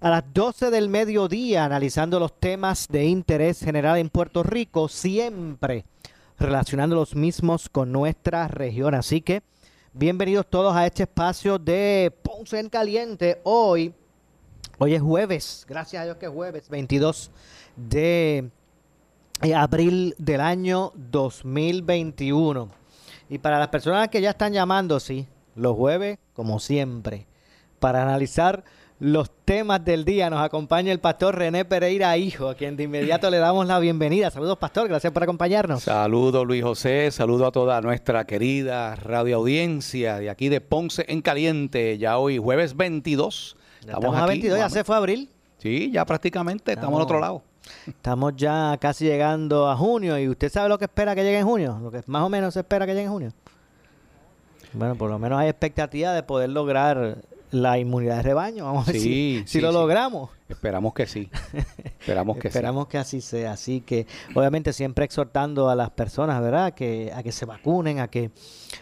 a las 12 del mediodía analizando los temas de interés general en Puerto Rico, siempre relacionando los mismos con nuestra región. Así que bienvenidos todos a este espacio de Ponce en Caliente. Hoy, hoy es jueves, gracias a Dios que es jueves, 22 de abril del año 2021. Y para las personas que ya están llamando, sí, los jueves, como siempre, para analizar los temas del día. Nos acompaña el pastor René Pereira Hijo, a quien de inmediato le damos la bienvenida. Saludos, pastor, gracias por acompañarnos. Saludos, Luis José, saludo a toda nuestra querida radioaudiencia de aquí de Ponce en Caliente, ya hoy jueves 22. Estamos, a 22, ya se fue abril. Sí, ya prácticamente, estamos, al otro lado. Estamos ya casi llegando a junio y usted sabe lo que espera que llegue en junio, lo que más o menos se espera que llegue en junio. Bueno, por lo menos hay expectativa de poder lograr la inmunidad de rebaño. Vamos a ver si, lo logramos. Esperamos que sí. Esperamos que Esperamos que así sea. Así que, obviamente, siempre exhortando a las personas, ¿verdad?, que, a que se vacunen, a que,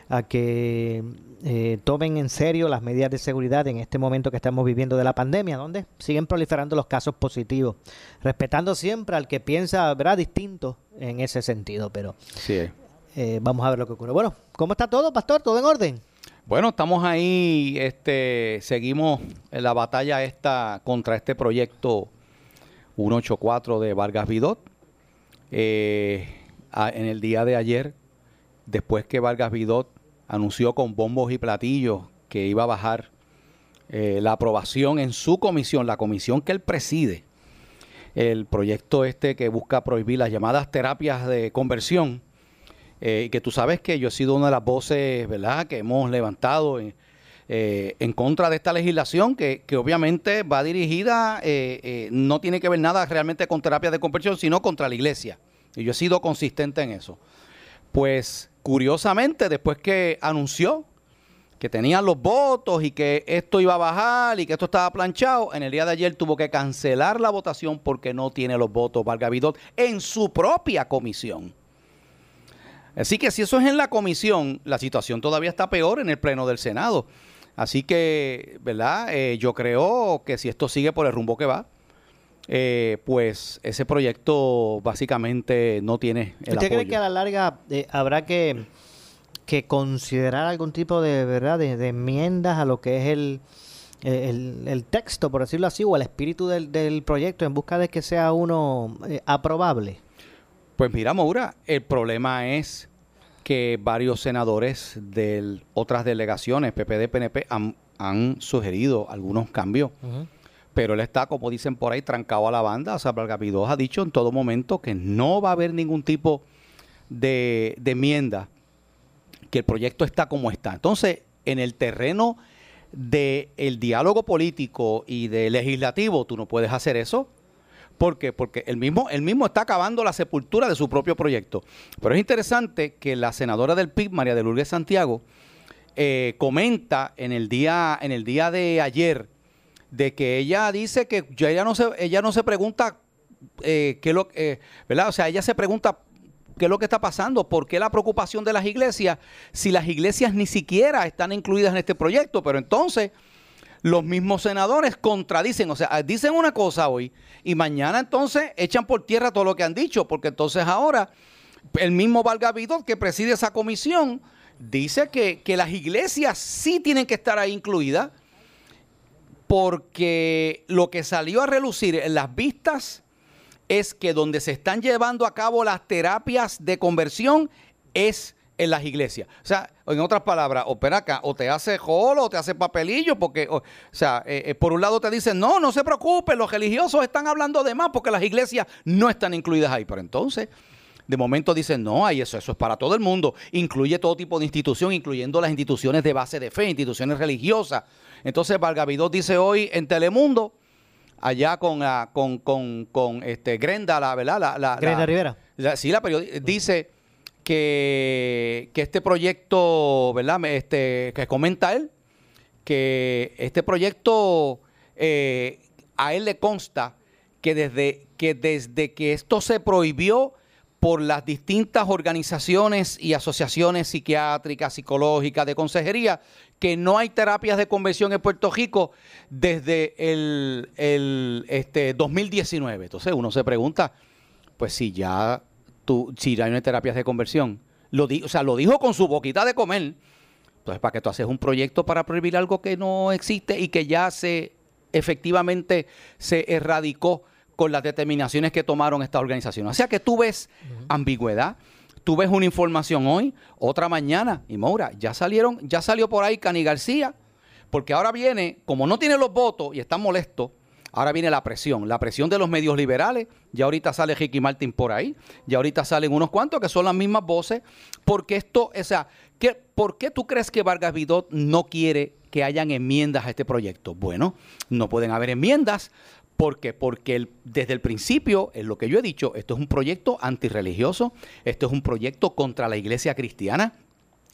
a que eh, tomen en serio las medidas de seguridad en este momento que estamos viviendo de la pandemia, donde siguen proliferando los casos positivos, respetando siempre al que piensa, ¿verdad?, distinto en ese sentido. Pero sí. Eh, vamos a ver lo que ocurre. Bueno, ¿cómo está todo, pastor? ¿Todo en orden? Bueno, estamos ahí, este, seguimos en la batalla esta contra este proyecto 184 de Vargas Vidot. Eh, en el día de ayer, después que Vargas Vidot anunció con bombos y platillos que iba a bajar eh, la aprobación en su comisión, la comisión que él preside, el proyecto este que busca prohibir las llamadas terapias de conversión, eh, que tú sabes que yo he sido una de las voces, ¿verdad?, que hemos levantado en, eh, contra de esta legislación, que, obviamente va dirigida, eh, no tiene que ver nada realmente con terapia de conversión, sino contra la iglesia. Y yo he sido consistente en eso. Pues, curiosamente, después que anunció que tenían los votos y que esto iba a bajar y que esto estaba planchado, en el día de ayer tuvo que cancelar la votación porque no tiene los votos Valga Vidot en su propia comisión. Así que si eso es en la comisión, la situación todavía está peor en el pleno del Senado. Así que, ¿verdad? Eh, yo creo que si esto sigue por el rumbo que va, eh, pues ese proyecto básicamente no tiene el ¿Usted cree que a la larga eh, habrá que, considerar algún tipo de verdad de, enmiendas a lo que es el, el, texto, por decirlo así, o el espíritu del, del proyecto en busca de que sea uno aprobable? Pues mira, Maura, el problema es que varios senadores de otras delegaciones, PPD, PNP, han, sugerido algunos cambios. Pero él está, como dicen por ahí, trancado a la banda. O sea, Valgavidós ha dicho en todo momento que no va a haber ningún tipo de, enmienda, que el proyecto está como está. Entonces, en el terreno del diálogo político y de legislativo, tú no puedes hacer eso ¿Por qué? Porque él mismo, mismo está acabando la sepultura de su propio proyecto. Pero es interesante que la senadora del PIB, María de Lourdes Santiago, eh, comenta en el, día, en el día de ayer de que ella dice que ella no se, ella no se pregunta eh, qué lo eh, ¿verdad? O sea, ella se pregunta qué es lo que está pasando, por qué la preocupación de las iglesias, si las iglesias ni siquiera están incluidas en este proyecto, pero entonces los mismos senadores contradicen, o sea, dicen una cosa hoy y mañana entonces echan por tierra todo lo que han dicho, porque entonces ahora el mismo Valga que preside esa comisión dice que, que las iglesias sí tienen que estar ahí incluidas porque lo que salió a relucir en las vistas es que donde se están llevando a cabo las terapias de conversión es en las iglesias. O sea, en otras palabras, opera acá, o te hace jolo, o te hace papelillo, porque, o, sea, eh, eh, por un lado te dicen, no, no se preocupe, los religiosos están hablando de más porque las iglesias no están incluidas ahí. Pero entonces, de momento dicen, no, hay eso, eso es para todo el mundo, incluye todo tipo de institución, incluyendo las instituciones de base de fe, instituciones religiosas. Entonces, Valgavidó dice hoy en Telemundo, allá con, ah, con, con, con este, Grenda, la, ¿verdad? La, la, Grenda la- Rivera. la- sí, la periodista dice que, este proyecto, ¿verdad? Este, que comenta él, que este proyecto eh, a él le consta que desde, que desde que esto se prohibió por las distintas organizaciones y asociaciones psiquiátricas, psicológicas, de consejería, que no hay terapias de conversión en Puerto Rico desde el, el, este, 2019. Entonces uno se pregunta, pues si ya tú, si hay terapias de conversión, lo di- o sea, lo dijo con su boquita de comer, entonces para que tú haces un proyecto para prohibir algo que no existe y que ya se efectivamente se erradicó con las determinaciones que tomaron estas organizaciones. O sea que tú ves ambigüedad, tú ves una información hoy, otra mañana, y Moura, ya salieron, ya salió por ahí Cani García, porque ahora viene, como no tiene los votos y está molesto, ahora viene la presión, la presión de los medios liberales, ya ahorita sale Ricky Martin por ahí, ya ahorita salen unos cuantos que son las mismas voces, porque esto, o sea, ¿qué, ¿por qué tú crees que Vargas Vidot no quiere que hayan enmiendas a este proyecto? Bueno, no pueden haber enmiendas. ¿Por qué? Porque desde el principio, es lo que yo he dicho, esto es un proyecto antirreligioso, esto es un proyecto contra la iglesia cristiana,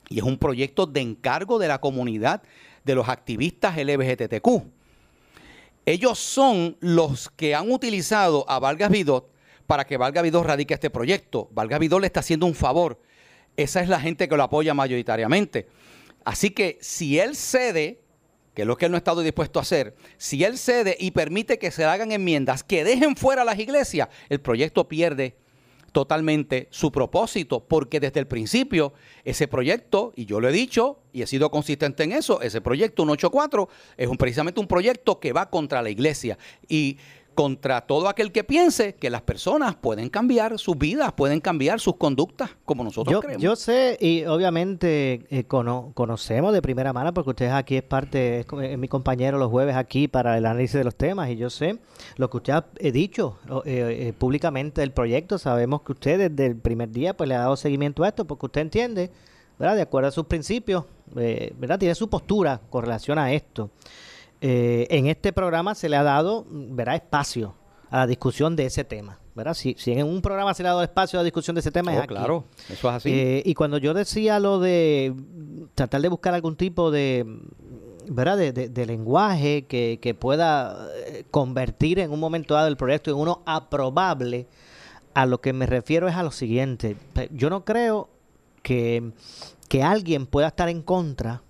y es un proyecto de encargo de la comunidad de los activistas LGBTQ. Ellos son los que han utilizado a Vargas Vidot para que Vargas Vidot radique este proyecto. Vargas Vidot le está haciendo un favor. Esa es la gente que lo apoya mayoritariamente. Así que si él cede, que es lo que él no ha estado dispuesto a hacer, si él cede y permite que se hagan enmiendas que dejen fuera las iglesias, el proyecto pierde totalmente su propósito, porque desde el principio ese proyecto, y yo lo he dicho y he sido consistente en eso, ese proyecto 184 es un, precisamente un proyecto que va contra la iglesia. Y contra todo aquel que piense que las personas pueden cambiar sus vidas, pueden cambiar sus conductas, como nosotros Yo, creemos. yo sé y obviamente eh, cono- conocemos de primera mano porque usted aquí es parte, es, mi compañero los jueves aquí para el análisis de los temas y yo sé lo que usted ha dicho eh, eh, públicamente del proyecto. Sabemos que usted desde el primer día pues le ha dado seguimiento a esto porque usted entiende, ¿verdad? De acuerdo a sus principios, eh, ¿verdad? Tiene su postura con relación a esto. Eh, en este programa se le ha dado, ¿verdad? Espacio a la discusión de ese tema, ¿verdad? Si, si en un programa se le ha dado espacio a la discusión de ese tema es Oh, aquí. claro, eso es así. Eh, y cuando yo decía lo de tratar de buscar algún tipo de, ¿verdad? De, de- de lenguaje que, que pueda eh, convertir en un momento dado el proyecto en uno aprobable, a lo que me refiero es a lo siguiente. Yo no creo que, que alguien pueda estar en contra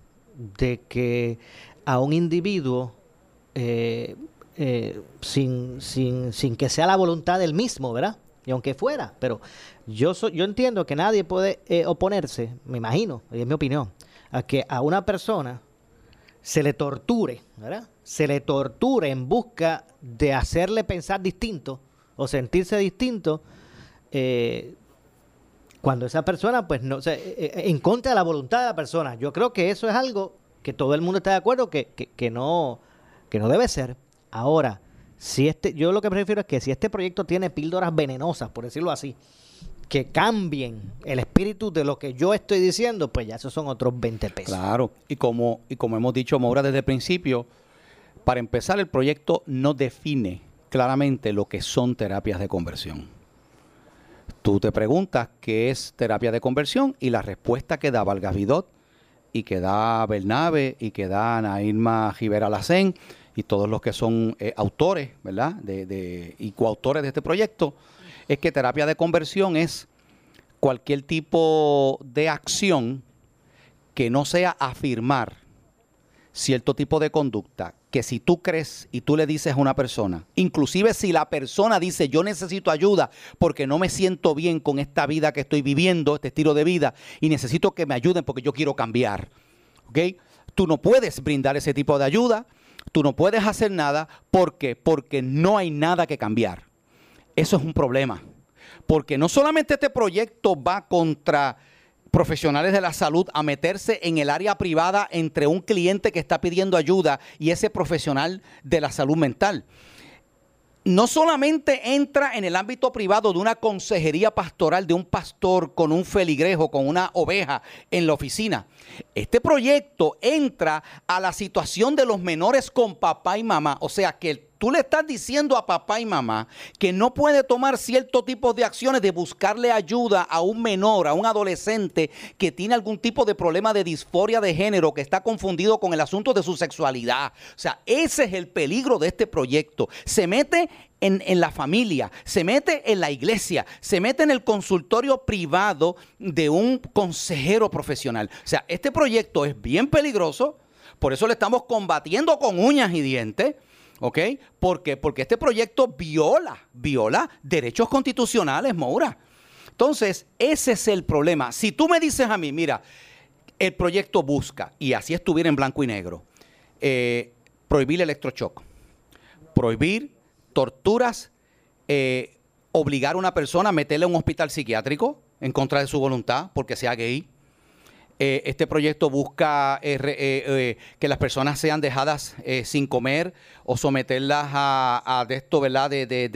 de que a un individuo eh, eh, sin, sin, sin que sea la voluntad del mismo, ¿verdad? Y aunque fuera, pero yo yo entiendo que nadie puede eh, oponerse, me imagino, y es mi opinión, a que a una persona se le torture, ¿verdad? Se le torture en busca de hacerle pensar distinto o sentirse distinto eh, cuando esa persona, pues no, o en contra de la voluntad de la persona. Yo creo que eso es algo que todo el mundo está de acuerdo que, que, que no, que no debe ser. Ahora, si este, yo lo que prefiero es que si este proyecto tiene píldoras venenosas, por decirlo así, que cambien el espíritu de lo que yo estoy diciendo, pues ya esos son otros 20 pesos. Claro, y como, y como hemos dicho, Maura, desde el principio, para empezar, el proyecto no define claramente lo que son terapias de conversión. Tú te preguntas qué es terapia de conversión y la respuesta que da Vargas Vidot y que da Bernabe y que da Ana Irma Rivera Lacén y todos los que son eh, autores, ¿verdad? De, de- y coautores de este proyecto, es que terapia de conversión es cualquier tipo de acción que no sea afirmar cierto tipo de conducta, que si tú crees y tú le dices a una persona, inclusive si la persona dice yo necesito ayuda porque no me siento bien con esta vida que estoy viviendo, este estilo de vida, y necesito que me ayuden porque yo quiero cambiar, ¿ok? Tú no puedes brindar ese tipo de ayuda, tú no puedes hacer nada, ¿por qué? Porque no hay nada que cambiar. eso es un problema. Porque no solamente este proyecto va contra profesionales de la salud a meterse en el área privada entre un cliente que está pidiendo ayuda y ese profesional de la salud mental. No solamente entra en el ámbito privado de una consejería pastoral de un pastor con un feligrejo, con una oveja en la oficina. Este proyecto entra a la situación de los menores con papá y mamá. O sea que el tú le estás diciendo a papá y mamá que no puede tomar cierto tipo de acciones de buscarle ayuda a un menor, a un adolescente que tiene algún tipo de problema de disforia de género, que está confundido con el asunto de su sexualidad. O sea, ese es el peligro de este proyecto. Se mete en, en, la familia, se mete en la iglesia, se mete en el consultorio privado de un consejero profesional. O sea, este proyecto es bien peligroso, por eso le estamos combatiendo con uñas y dientes. ¿Ok? ¿Por qué? Porque este proyecto viola, viola derechos constitucionales, Moura. Entonces, ese es el problema. Si tú me dices a mí, mira, el proyecto busca, y así estuviera en blanco y negro, eh, prohibir el electrochoc, prohibir torturas, eh, obligar a una persona a meterle a un hospital psiquiátrico en contra de su voluntad porque sea gay, eh, este proyecto busca eh, eh, que las personas sean dejadas sin comer o someterlas a, de esto, ¿verdad? De, de,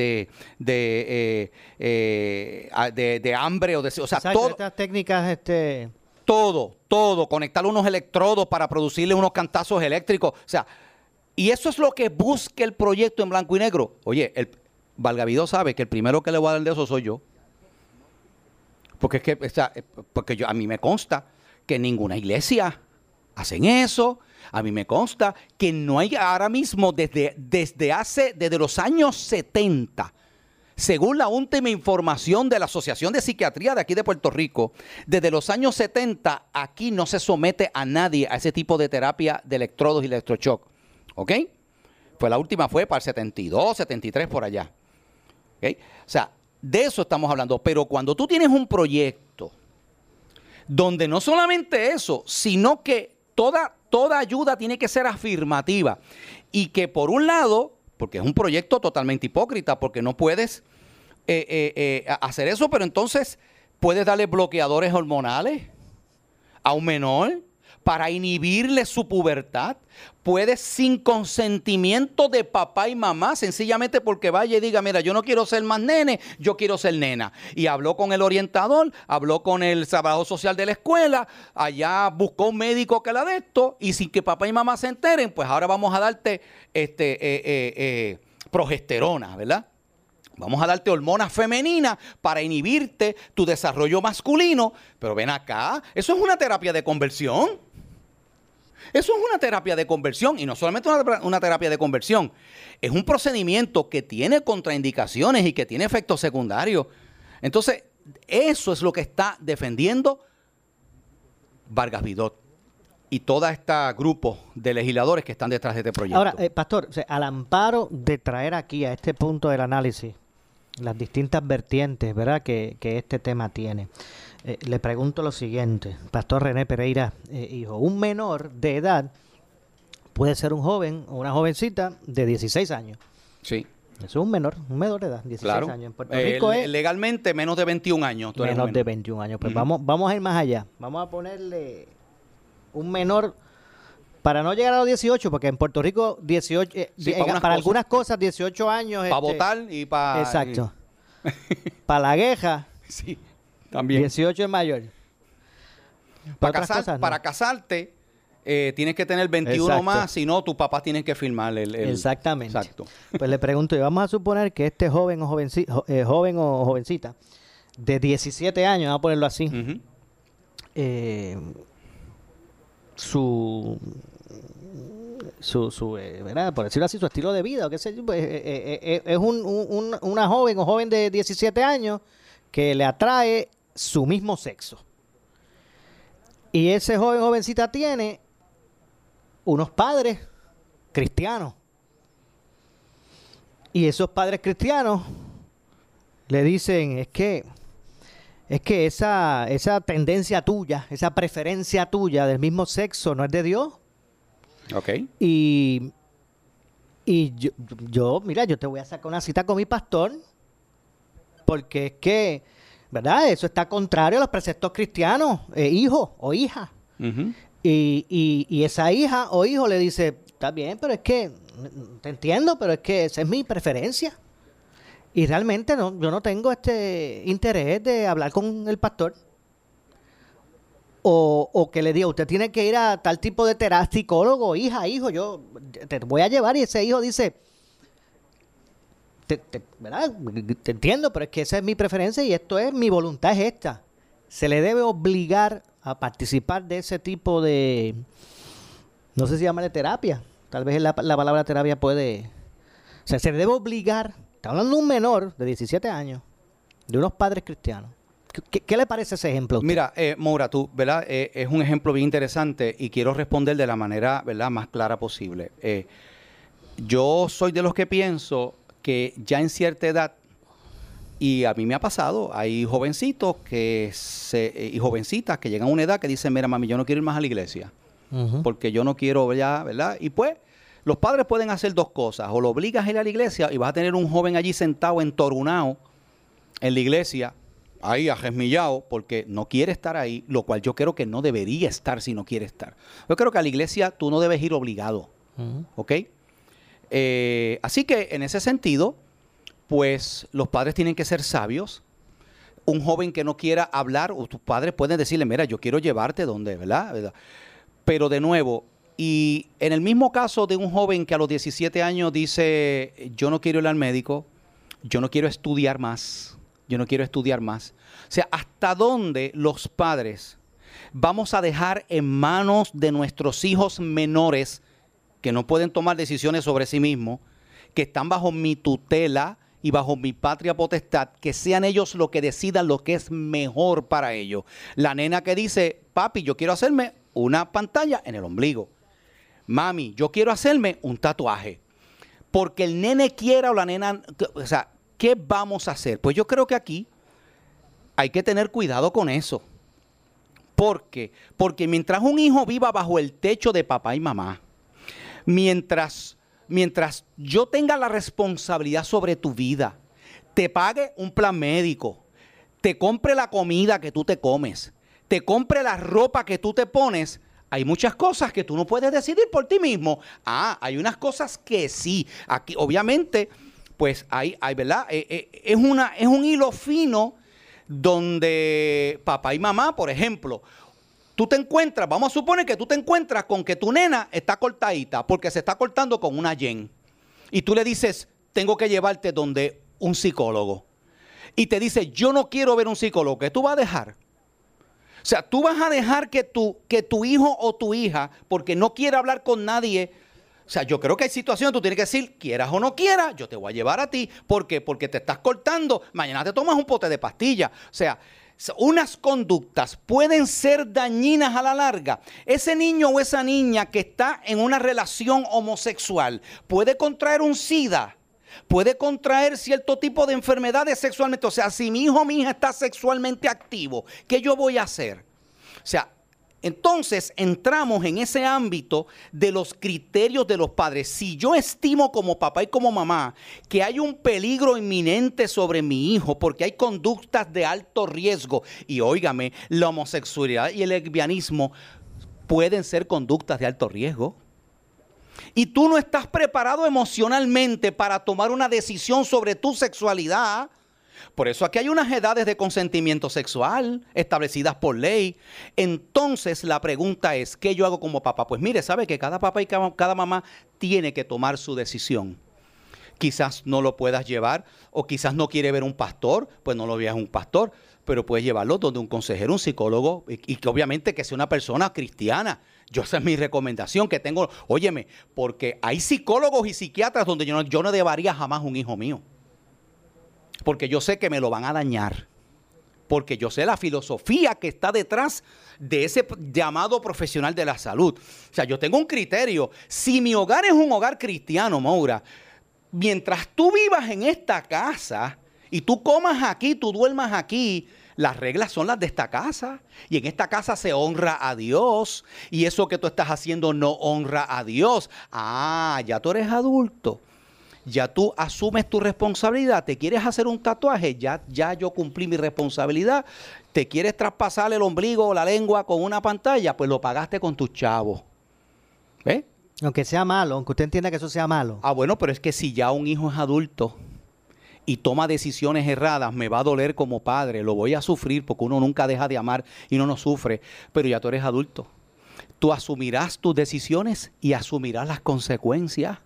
de, de, hambre o de... O sea, todo, estas técnicas, este... Todo, todo, conectar unos electrodos para producirle unos cantazos eléctricos. O sea, y eso es lo que busca el proyecto en blanco y negro. Oye, el Valgavido sabe que el primero que le voy a dar de eso soy yo. Porque es que, o sea, porque yo, a mí me consta que ninguna iglesia hacen eso. A mí me consta que no hay ahora mismo desde, desde hace, desde los años 70, según la última información de la Asociación de Psiquiatría de aquí de Puerto Rico, desde los años 70 aquí no se somete a nadie a ese tipo de terapia de electrodos y electroshock. ¿Ok? Pues la última fue para el 72, 73 por allá. ¿Ok? O sea, de eso estamos hablando. Pero cuando tú tienes un proyecto donde no solamente eso, sino que toda, toda ayuda tiene que ser afirmativa. Y que por un lado, porque es un proyecto totalmente hipócrita, porque no puedes eh, eh, eh, hacer eso, pero entonces puedes darle bloqueadores hormonales a un menor para inhibirle su pubertad. Puede sin consentimiento de papá y mamá, sencillamente porque vaya y diga, mira, yo no quiero ser más nene, yo quiero ser nena. Y habló con el orientador, habló con el trabajador social de la escuela, allá buscó un médico que la de esto, y sin que papá y mamá se enteren, pues ahora vamos a darte este, eh, eh, eh, progesterona, ¿verdad? Vamos a darte hormonas femeninas para inhibirte tu desarrollo masculino. Pero ven acá, eso es una terapia de conversión. Eso es una terapia de conversión y no solamente una, terapia de conversión, es un procedimiento que tiene contraindicaciones y que tiene efectos secundarios. Entonces, eso es lo que está defendiendo Vargas Vidot y todo este grupo de legisladores que están detrás de este proyecto. Ahora, eh, Pastor, al amparo de traer aquí a este punto del análisis las distintas vertientes ¿verdad? Que, que este tema tiene. Eh, le pregunto lo siguiente, Pastor René Pereira, eh, hijo, un menor de edad puede ser un joven o una jovencita de 16 años. Sí. Eso es un menor, un menor de edad, 16 años. En Puerto eh, Rico es legalmente menos de 21 años. Menos de 21 años. Pues vamos, vamos a ir más allá. Vamos a ponerle un menor para no llegar a los 18, porque en Puerto Rico 18 para, algunas cosas 18 años para este, votar y para Exacto. para la queja. Sí. 18 es mayor. Para, para casarte, eh, tienes que tener 21 más, si no, tus papás tienen que firmar el, Exactamente. Exacto. Pues le pregunto, y vamos a suponer que este joven o, jovencita, eh, joven o jovencita de 17 años, vamos a ponerlo así, eh, su su, su ¿verdad? por decirlo así, su estilo de vida, o qué sé yo, pues, es un, una joven o joven de 17 años que le atrae su mismo sexo. Y ese joven jovencita tiene unos padres cristianos. Y esos padres cristianos le dicen, es que es que esa, esa tendencia tuya, esa preferencia tuya del mismo sexo no es de Dios. Ok. Y, y yo, yo, mira, yo te voy a sacar una cita con mi pastor porque es que, ¿verdad? Eso está contrario a los preceptos cristianos, eh, hijo o hija. Y, y- y esa hija o hijo le dice, está bien, pero es que, te entiendo, pero es que esa es mi preferencia. Y realmente no, yo no tengo este interés de hablar con el pastor. O, o que le diga, usted tiene que ir a tal tipo de terapia, psicólogo, hija, hijo, yo te voy a llevar. Y ese hijo dice, te, ¿verdad? Te entiendo, pero es que esa es mi preferencia y esto es, mi voluntad es esta. Se le debe obligar a participar de ese tipo de, no sé si llamarle terapia, tal vez la, la palabra terapia puede, o sea, se le debe obligar, está hablando de un menor de 17 años, de unos padres cristianos. ¿Qué, qué- le parece ese ejemplo? Mira, eh, tú, ¿verdad? Eh, es un ejemplo bien interesante y quiero responder de la manera, ¿verdad?, más clara posible. Eh, yo soy de los que pienso que ya en cierta edad, y a mí me ha pasado, hay jovencitos que se, eh, y jovencitas que llegan a una edad que dicen, mira, mami, yo no quiero ir más a la iglesia, porque yo no quiero ya, ¿verdad? Y pues, los padres pueden hacer dos cosas, o lo obligas a ir a la iglesia y vas a tener un joven allí sentado entorunado en la iglesia, ahí ajesmillado, porque no quiere estar ahí, lo cual yo creo que no debería estar si no quiere estar. Yo creo que a la iglesia tú no debes ir obligado, Ujú. ¿ok? Eh, así que en ese sentido, pues los padres tienen que ser sabios. Un joven que no quiera hablar, o tus padres pueden decirle, mira, yo quiero llevarte donde, ¿verdad? ¿verdad? Pero de nuevo, y en el mismo caso de un joven que a los 17 años dice, yo no quiero ir al médico, yo no quiero estudiar más, yo no quiero estudiar más. O sea, ¿hasta dónde los padres vamos a dejar en manos de nuestros hijos menores que no pueden tomar decisiones sobre sí mismos, que están bajo mi tutela y bajo mi patria potestad, que sean ellos los que decidan lo que es mejor para ellos? La nena que dice, papi, yo quiero hacerme una pantalla en el ombligo. Mami, yo quiero hacerme un tatuaje porque el nene quiera o la nena, o sea, ¿qué vamos a hacer? Pues yo creo que aquí hay que tener cuidado con eso. ¿Por qué? Porque mientras un hijo viva bajo el techo de papá y mamá, mientras, mientras yo tenga la responsabilidad sobre tu vida, te pague un plan médico, te compre la comida que tú te comes, te compre la ropa que tú te pones, hay muchas cosas que tú no puedes decidir por ti mismo. Ah, hay unas cosas que sí. Aquí, obviamente, pues hay, hay ¿verdad? Eh, eh, es, una, es un hilo fino donde papá y mamá, por ejemplo, tú te encuentras, vamos a suponer que tú te encuentras con que tu nena está cortadita porque se está cortando con una yen. Y tú le dices, tengo que llevarte donde un psicólogo. Y te dice, yo no quiero ver un psicólogo, ¿qué tú vas a dejar? O sea, tú vas a dejar que tu, que tu hijo o tu hija, porque no quiere hablar con nadie, o sea, yo creo que hay situaciones tú tienes que decir, quieras o no quieras, yo te voy a llevar a ti. ¿Por qué? Porque te estás cortando, mañana te tomas un pote de pastilla. O sea, unas conductas pueden ser dañinas a la larga. Ese niño o esa niña que está en una relación homosexual puede contraer un SIDA, puede contraer cierto tipo de enfermedades sexualmente. O sea, si mi hijo o mi hija está sexualmente activo, ¿qué yo voy a hacer? O sea, entonces entramos en ese ámbito de los criterios de los padres. Si yo estimo como papá y como mamá que hay un peligro inminente sobre mi hijo porque hay conductas de alto riesgo, y óigame, la homosexualidad y el lesbianismo pueden ser conductas de alto riesgo y tú no estás preparado emocionalmente para tomar una decisión sobre tu sexualidad, por eso aquí hay unas edades de consentimiento sexual establecidas por ley. Entonces la pregunta es, ¿qué yo hago como papá? Pues mire, sabe que cada papá y cada mamá tiene que tomar su decisión. Quizás no lo puedas llevar o quizás no quiere ver un pastor, pues no lo veas un pastor, pero puedes llevarlo donde un consejero, un psicólogo y, y que obviamente que sea una persona cristiana. Yo esa es mi recomendación que tengo, óyeme, porque hay psicólogos y psiquiatras donde yo no, yo no llevaría jamás un hijo mío. Porque yo sé que me lo van a dañar. Porque yo sé la filosofía que está detrás de ese llamado profesional de la salud. O sea, yo tengo un criterio. Si mi hogar es un hogar cristiano, Maura, mientras tú vivas en esta casa y tú comas aquí, tú duermas aquí, las reglas son las de esta casa. Y en esta casa se honra a Dios. Y eso que tú estás haciendo no honra a Dios. Ah, ya tú eres adulto. Ya tú asumes tu responsabilidad, te quieres hacer un tatuaje, ya, ya yo cumplí mi responsabilidad, te quieres traspasar el ombligo o la lengua con una pantalla, pues lo pagaste con tus chavos. ¿Ves? Aunque sea malo, aunque usted entienda que eso sea malo. Ah, bueno, pero es que si ya un hijo es adulto y toma decisiones erradas, me va a doler como padre, lo voy a sufrir porque uno nunca deja de amar y uno no sufre, pero ya tú eres adulto. Tú asumirás tus decisiones y asumirás las consecuencias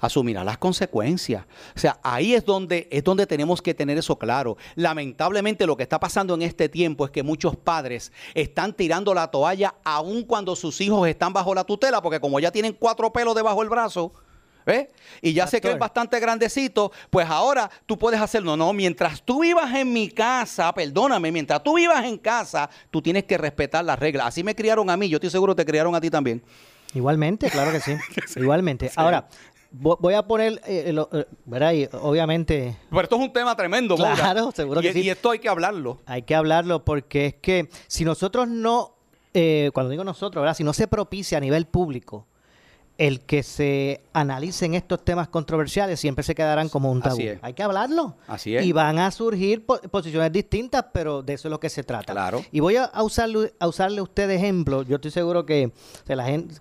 asumirá las consecuencias. O sea, ahí es donde, es donde tenemos que tener eso claro. Lamentablemente lo que está pasando en este tiempo es que muchos padres están tirando la toalla aun cuando sus hijos están bajo la tutela, porque como ya tienen cuatro pelos debajo del brazo, ¿ves? Y ya sé que es bastante grandecito, pues ahora tú puedes hacerlo. No, mientras tú vivas en mi casa, perdóname, mientras tú vivas en casa, tú tienes que respetar las reglas. Así me criaron a mí, yo estoy seguro que te criaron a ti también. Igualmente, claro que sí. Igualmente. Ahora, Voy a poner, eh, eh, eh obviamente... Pero esto es un tema tremendo, Claro, seguro que sí. Y esto hay que hablarlo. Hay que hablarlo porque es que si nosotros no, eh, cuando digo nosotros, ¿verdad? Si no se propicia a nivel público el que se analicen estos temas controversiales siempre se quedarán como un tabú. Hay que hablarlo. Así es. Y van a surgir posiciones distintas, pero de eso es lo que se trata. Claro. Y voy a, usarle, a usarle a usted de ejemplo. Yo estoy seguro que la gente...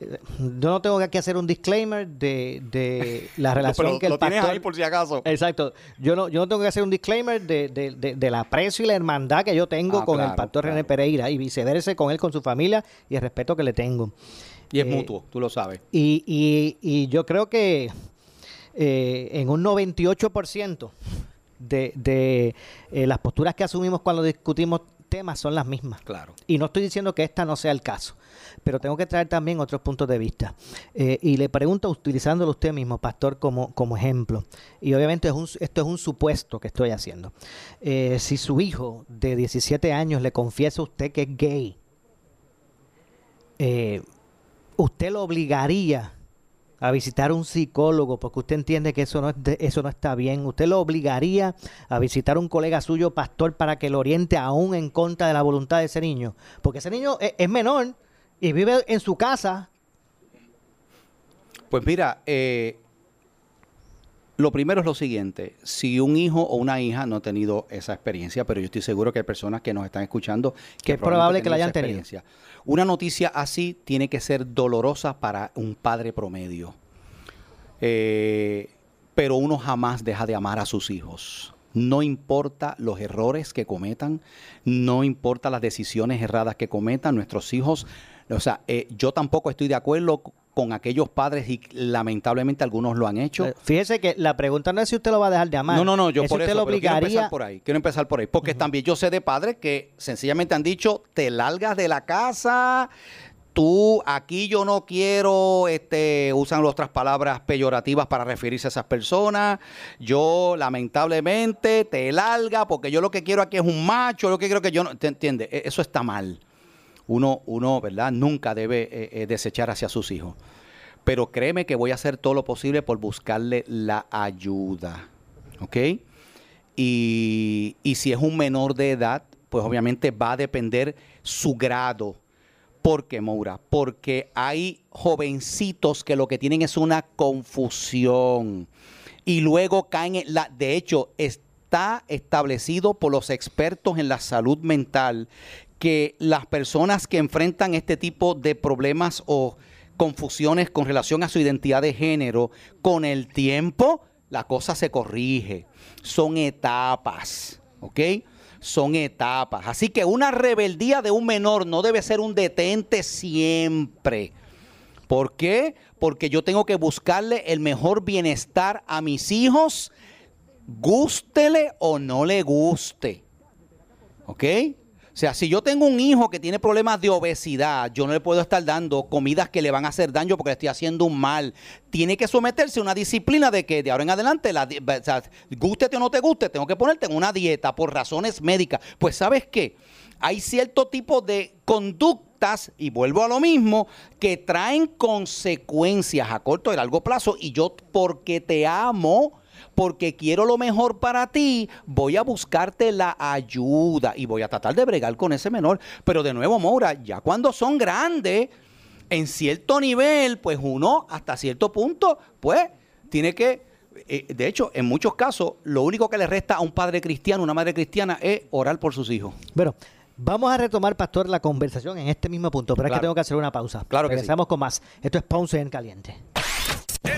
Eh, yo no tengo que hacer un disclaimer de, de la relación que el lo Tienes ahí por si acaso. Exacto. Yo no, yo no tengo que hacer un disclaimer de, de, del aprecio y la hermandad que yo tengo ah, con el pastor René Pereira y viceversa con él, con su familia y el respeto que le tengo. Y es eh, mutuo, tú lo sabes. Y, y, y yo creo que eh, en un 98% de, de eh, las posturas que asumimos cuando discutimos temas son las mismas. Claro. Y no estoy diciendo que esta no sea el caso, pero tengo que traer también otros puntos de vista. y le pregunto, utilizándolo usted mismo, pastor, como, como ejemplo, y obviamente es un, esto es un supuesto que estoy haciendo. si su hijo de 17 años le confiesa a usted que es gay, eh, usted lo obligaría a visitar un psicólogo porque usted entiende que eso no, es eso no está bien. Usted lo obligaría a visitar un colega suyo, pastor, para que lo oriente aún en contra de la voluntad de ese niño. Porque ese niño es, es menor y vive en su casa. Pues mira, eh, lo primero es lo siguiente, si un hijo o una hija no ha tenido esa experiencia, pero yo estoy seguro que hay personas que nos están escuchando que, es probable que la hayan tenido. Una noticia así tiene que ser dolorosa para un padre promedio. Eh, pero uno jamás deja de amar a sus hijos. No importa los errores que cometan, no importa las decisiones erradas que cometan nuestros hijos. O sea, eh, yo tampoco estoy de acuerdo con aquellos padres y lamentablemente algunos lo han hecho. Eh, fíjese que la pregunta no es si usted lo va a dejar de amar. No, no, no, yo por eso lo obligaría... quiero empezar por ahí. Quiero empezar por ahí, porque también yo sé de padres que sencillamente han dicho, "Te largas de la casa, tú aquí yo no quiero, este, usan otras palabras peyorativas para referirse a esas personas. Yo lamentablemente te larga porque yo lo que quiero aquí es un macho, lo que quiero que yo no, ¿te entiendes? E, eso está mal uno, uno ¿verdad? Nunca debe eh, eh, desechar hacia sus hijos. Pero créeme que voy a hacer todo lo posible por buscarle la ayuda. ¿Ok? Y, y si es un menor de edad, pues obviamente va a depender su grado. ¿Por qué, Moura? Porque hay jovencitos que lo que tienen es una confusión. Y luego caen en la... De hecho, está establecido por los expertos en la salud mental que las personas que enfrentan este tipo de problemas o confusiones con relación a su identidad de género, con el tiempo la cosa se corrige. Son etapas, ¿ok? Son etapas. Así que una rebeldía de un menor no debe ser un detente siempre. ¿Por qué? Porque yo tengo que buscarle el mejor bienestar a mis hijos, gústele o no le guste. ¿Ok? O sea, si yo tengo un hijo que tiene problemas de obesidad, yo no le puedo estar dando comidas que le van a hacer daño porque le estoy haciendo un mal. Tiene que someterse a una disciplina de que de ahora en adelante, la, o sea, o no te guste, tengo que ponerte en una dieta por razones médicas. Pues sabes qué, hay cierto tipo de conductas, y vuelvo a lo mismo, que traen consecuencias a corto y largo plazo. Y yo, porque te amo, porque quiero lo mejor para ti, voy a buscarte la ayuda y voy a tratar de bregar con ese menor. Pero de nuevo, Moura, ya cuando son grandes, en cierto nivel, pues uno hasta cierto punto, pues tiene que, eh, de hecho, en muchos casos, lo único que le resta a un padre cristiano, una madre cristiana, es orar por sus hijos. Bueno, vamos a retomar, Pastor, la conversación en este mismo punto, pero es que Claro. tengo que hacer una pausa. Claro que sí. Regresamos con más. Esto es Ponce en Caliente.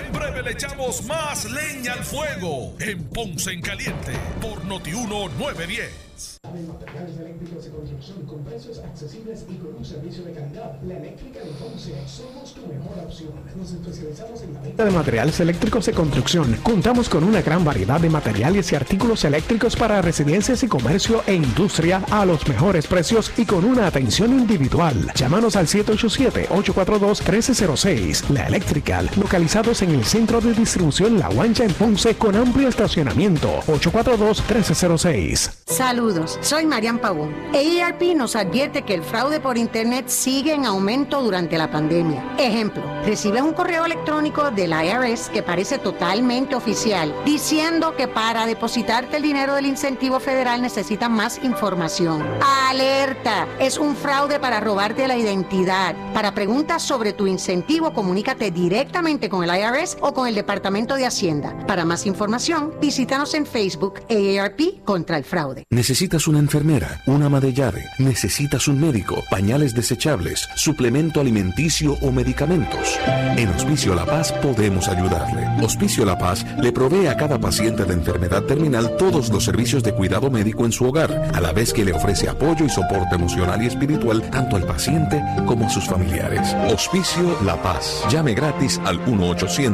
En breve le echamos más leña al fuego en Ponce en Caliente por Notiuno 910. Materiales eléctricos de construcción con precios accesibles y con un servicio de calidad. La Eléctrica de Ponce somos tu mejor opción. Nos especializamos en la venta de materiales eléctricos de construcción. Contamos con una gran variedad de materiales y artículos eléctricos para residencias y comercio e industria a los mejores precios y con una atención individual. Llámanos al 787-842-1306. La Electrical, localizados en el centro de distribución La Guancha en Ponce con amplio estacionamiento. 842-1306. Saludos, soy Marian Pavón. EIRP nos advierte que el fraude por Internet sigue en aumento durante la pandemia. Ejemplo, recibes un correo electrónico del IRS que parece totalmente oficial, diciendo que para depositarte el dinero del incentivo federal necesitan más información. ¡Alerta! Es un fraude para robarte la identidad. Para preguntas sobre tu incentivo, comunícate directamente con el IRS o con el Departamento de Hacienda. Para más información, visítanos en Facebook EARP contra el fraude. Necesitas una enfermera, una ama de llave, necesitas un médico, pañales desechables, suplemento alimenticio o medicamentos. En Hospicio La Paz podemos ayudarle. Hospicio La Paz le provee a cada paciente de enfermedad terminal todos los servicios de cuidado médico en su hogar, a la vez que le ofrece apoyo y soporte emocional y espiritual tanto al paciente como a sus familiares. Hospicio La Paz. Llame gratis al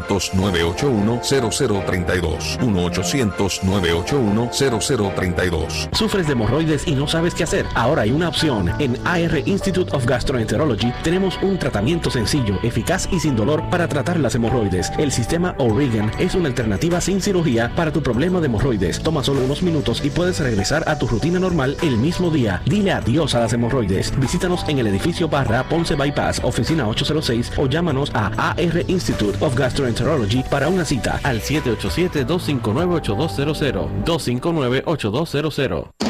1-800-981-0032. 1-800-981-0032. ¿Sufres de hemorroides y no sabes qué hacer? Ahora hay una opción. En AR Institute of Gastroenterology tenemos un tratamiento sencillo, eficaz y sin dolor para tratar las hemorroides. El sistema O'Regan es una alternativa sin cirugía para tu problema de hemorroides. Toma solo unos minutos y puedes regresar a tu rutina normal el mismo día. Dile adiós a las hemorroides. Visítanos en el edificio Barra Ponce Bypass, oficina 806 o llámanos a AR Institute of Gastroenterology para una cita al 787-259-8200. 259-8200.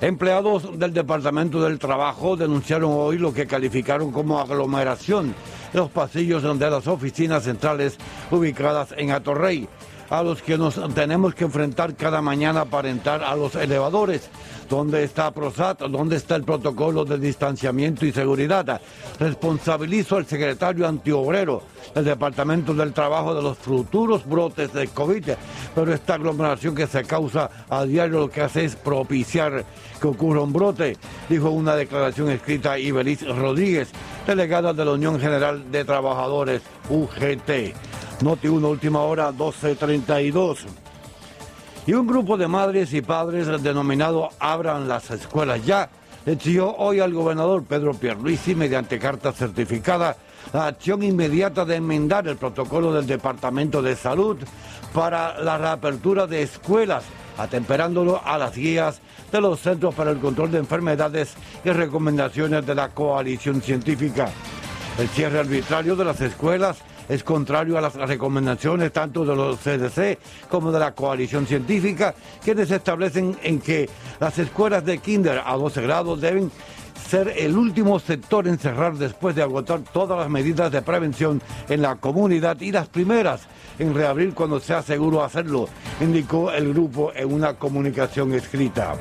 Empleados del Departamento del Trabajo denunciaron hoy lo que calificaron como aglomeración los pasillos de las oficinas centrales ubicadas en Atorrey, a los que nos tenemos que enfrentar cada mañana para entrar a los elevadores. ¿Dónde está PROSAT? ¿Dónde está el protocolo de distanciamiento y seguridad? Responsabilizo al secretario antiobrero del Departamento del Trabajo de los futuros brotes de COVID, pero esta aglomeración que se causa a diario lo que hace es propiciar que ocurra un brote, dijo una declaración escrita Ibeliz Rodríguez, delegada de la Unión General de Trabajadores, UGT. Noti 1, última hora, 1232. Y un grupo de madres y padres denominado Abran las Escuelas Ya exigió hoy al gobernador Pedro Pierluisi, mediante carta certificada, la acción inmediata de enmendar el protocolo del Departamento de Salud para la reapertura de escuelas, atemperándolo a las guías de los Centros para el Control de Enfermedades y recomendaciones de la coalición científica. El cierre arbitrario de las escuelas es contrario a las recomendaciones tanto de los CDC como de la coalición científica, quienes establecen en que las escuelas de kinder a 12 grados deben ser el último sector en cerrar después de agotar todas las medidas de prevención en la comunidad y las primeras en reabrir cuando sea seguro hacerlo, indicó el grupo en una comunicación escrita.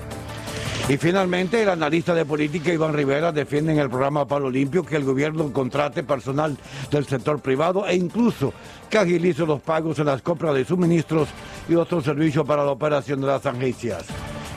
Y finalmente, el analista de política Iván Rivera defiende en el programa Palo Limpio que el gobierno contrate personal del sector privado e incluso que agilice los pagos en las compras de suministros y otros servicios para la operación de las agencias.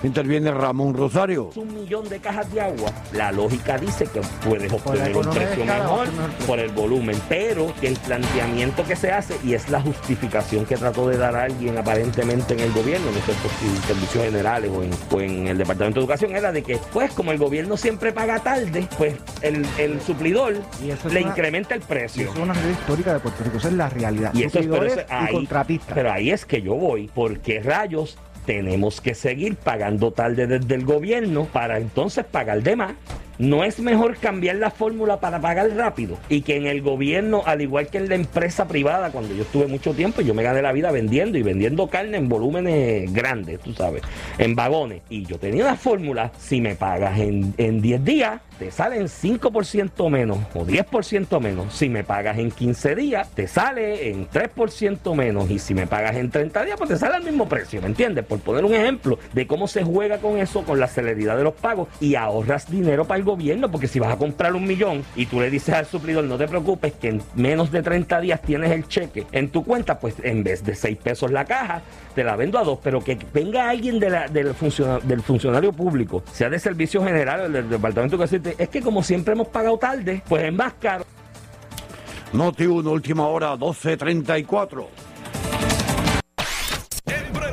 Interviene Ramón Rosario. un millón de cajas de agua, la lógica dice que puedes obtener un precio mejor por el volumen, pero el planteamiento que se hace, y es la justificación que trató de dar alguien aparentemente en el gobierno, no sé si en servicios generales o en, o en el Departamento de Educación, era de que, pues como el gobierno siempre paga tarde, pues el, el suplidor eso le una- incrementa el precio. Es una realidad histórica de Puerto Rico, esa es la realidad. Y eso es, pero, eso- y ahí, contratistas. pero ahí es que yo voy. ¿Por qué rayos tenemos que seguir pagando tarde desde el gobierno para entonces pagar de más? ¿No es mejor cambiar la fórmula para pagar rápido? Y que en el gobierno, al igual que en la empresa privada, cuando yo estuve mucho tiempo, yo me gané la vida vendiendo y vendiendo carne en volúmenes grandes, tú sabes, en vagones. Y yo tenía una fórmula, si me pagas en, en 10 días, te salen 5% menos o 10% menos. Si me pagas en 15 días, te sale en 3% menos. Y si me pagas en 30 días, pues te sale al mismo precio, ¿me entiendes? Por poner un ejemplo de cómo se juega con eso, con la celeridad de los pagos y ahorras dinero para el gobierno, porque si vas a comprar un millón y tú le dices al suplidor, no te preocupes, que en menos de 30 días tienes el cheque en tu cuenta, pues en vez de 6 pesos la caja, te la vendo a 2, pero que venga alguien de del, funciona- del funcionario público, sea de servicio general o del departamento que decirte, es que como siempre hemos pagado tarde, pues es más caro. Noti 1, última hora, 12.34.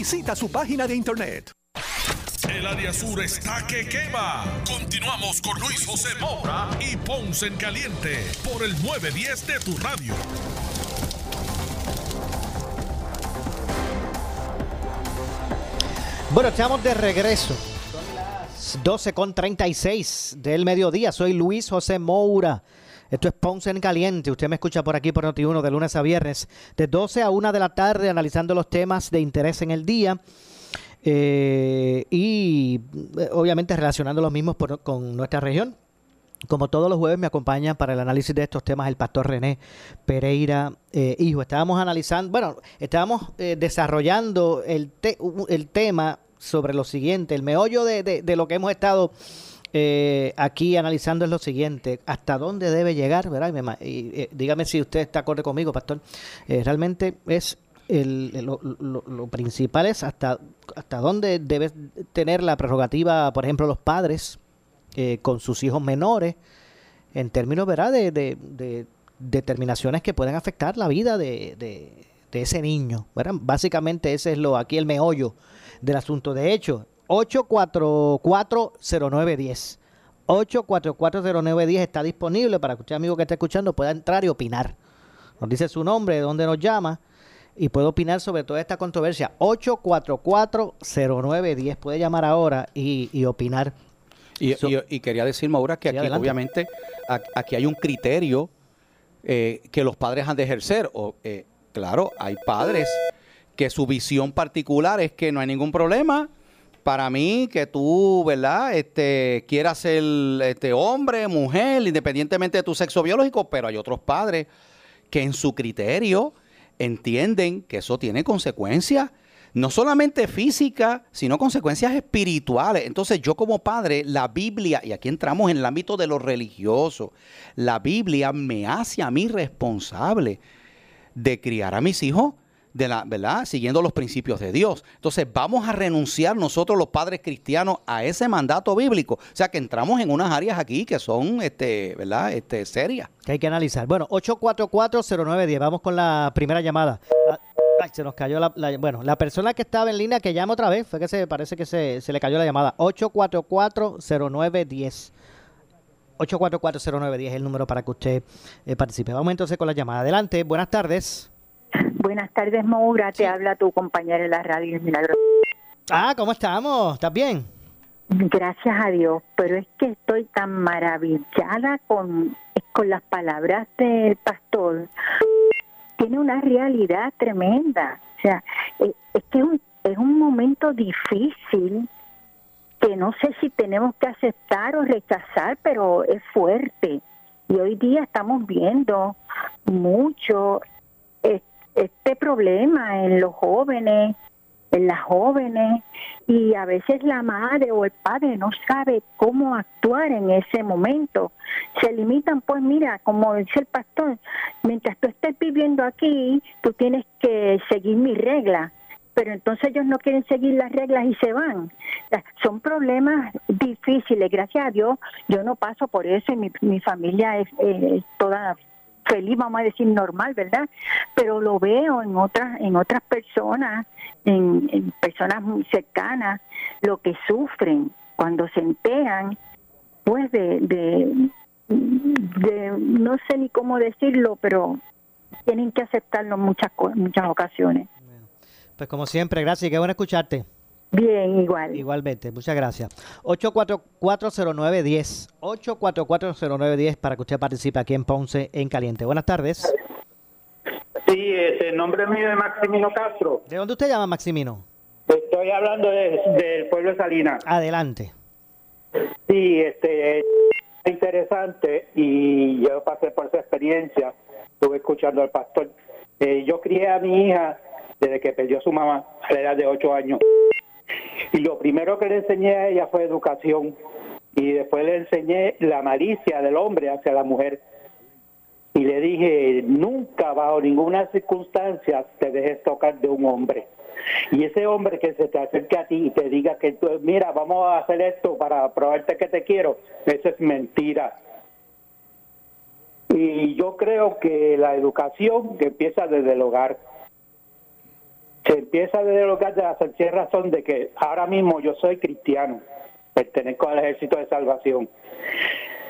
Visita su página de internet. El área sur está que quema. Continuamos con Luis José Moura y Ponce en Caliente por el 910 de tu radio. Bueno, estamos de regreso. Son las 12 con 36 del mediodía. Soy Luis José Moura. Esto es Ponce en Caliente. Usted me escucha por aquí por Noti1 de lunes a viernes, de 12 a 1 de la tarde, analizando los temas de interés en el día. eh, y eh, obviamente relacionando los mismos por- con nuestra región. Como todos los jueves me acompaña para el análisis de estos temas el pastor René Pereira eh, Hijo. Estábamos analizando, bueno, estábamos eh, desarrollando el, te- el tema sobre lo siguiente, el meollo de, de- de lo que hemos estado eh, aquí analizando es lo siguiente, hasta dónde debe llegar, ¿verdad? Y, eh, dígame si usted está acorde conmigo, pastor. Eh, realmente es el, lo, lo- lo principal es hasta, hasta dónde debe tener la prerrogativa, por ejemplo, los padres eh, con sus hijos menores, en términos ¿verdad? De, de- de determinaciones que pueden afectar la vida de- de ese niño. ¿verdad? Básicamente ese es lo aquí el meollo del asunto. De hecho, 8440910. 8440910 está disponible para que usted, amigo que está escuchando, pueda entrar y opinar. Nos dice su nombre, de dónde nos llama y puede opinar sobre toda esta controversia. 8440910. Puede llamar ahora y, y opinar. Y, So- y- y quería decir, Maura, que Sí, aquí adelante. obviamente aquí hay un criterio eh, que los padres han de ejercer. O, eh, claro, hay padres que su visión particular es que no hay ningún problema. Para mí, que tú, ¿verdad? Este, quieras ser este, hombre, mujer, independientemente de tu sexo biológico, pero hay otros padres que en su criterio entienden que eso tiene consecuencias, no solamente físicas, sino consecuencias espirituales. Entonces yo como padre, la Biblia, y aquí entramos en el ámbito de lo religioso, la Biblia me hace a mí responsable de criar a mis hijos de la, ¿verdad? Siguiendo los principios de Dios. Entonces, vamos a renunciar nosotros los padres cristianos a ese mandato bíblico. O sea, que entramos en unas áreas aquí que son, este, ¿verdad? Este, serias. Que hay que analizar. Bueno, 8440910. Vamos con la primera llamada. Ah, Ay, se nos cayó la, Bueno, la persona que estaba en línea que llama otra vez fue que se parece que se, se le cayó la llamada. 8440910. 8440910 es el número para que usted eh, participe. Vamos entonces con la llamada. Adelante, buenas tardes. Buenas tardes, Moura. Te habla tu compañera en la radio, Milagro. Ah, ¿cómo estamos? ¿Estás bien? Gracias a Dios, pero es que estoy tan maravillada con, con las palabras del pastor. Tiene una realidad tremenda. O sea, eh, es que es un, es un momento difícil que no sé si tenemos que aceptar o rechazar, pero es fuerte. Y hoy día estamos viendo mucho es- este problema en los jóvenes, en las jóvenes, y a veces la madre o el padre no sabe cómo actuar en ese momento. Se limitan, pues mira, como dice el pastor, mientras tú estés viviendo aquí, tú tienes que seguir mis reglas. Pero entonces ellos no quieren seguir las reglas y se van. Son problemas difíciles. Gracias a Dios, yo no paso por eso y mi, mi familia es toda feliz, vamos a decir normal, ¿verdad? Pero lo veo en otras en otras personas, en, personas muy cercanas, lo que sufren cuando se enteran, pues de, de, no sé ni cómo decirlo, pero tienen que aceptarlo en muchas muchas ocasiones. Pues como siempre, gracias y qué bueno escucharte. Bien, igual. Igualmente, muchas gracias. 8440910. 8440910 para que usted participe aquí en Ponce en Caliente. Buenas tardes. Sí, ese, el nombre mío es Maximino Castro. ¿De dónde usted llama, Maximino? Estoy hablando de- del pueblo de Salinas. Adelante. Sí, este, es interesante y yo pasé por esa experiencia. Estuve escuchando al pastor. Eh, yo crié a mi hija desde que perdió a su mamá a la edad de 8 años. Y lo primero que le enseñé a ella fue educación. Y después le enseñé la malicia del hombre hacia la mujer. Y le dije, nunca bajo ninguna circunstancia te dejes tocar de un hombre. Y ese hombre que se te acerque a ti y te diga que tú, mira, vamos a hacer esto para probarte que te quiero, eso es mentira. Y yo creo que la educación que empieza desde el hogar, se empieza desde hogar de la sencilla razón de que ahora mismo yo soy cristiano, pertenezco al ejército de salvación.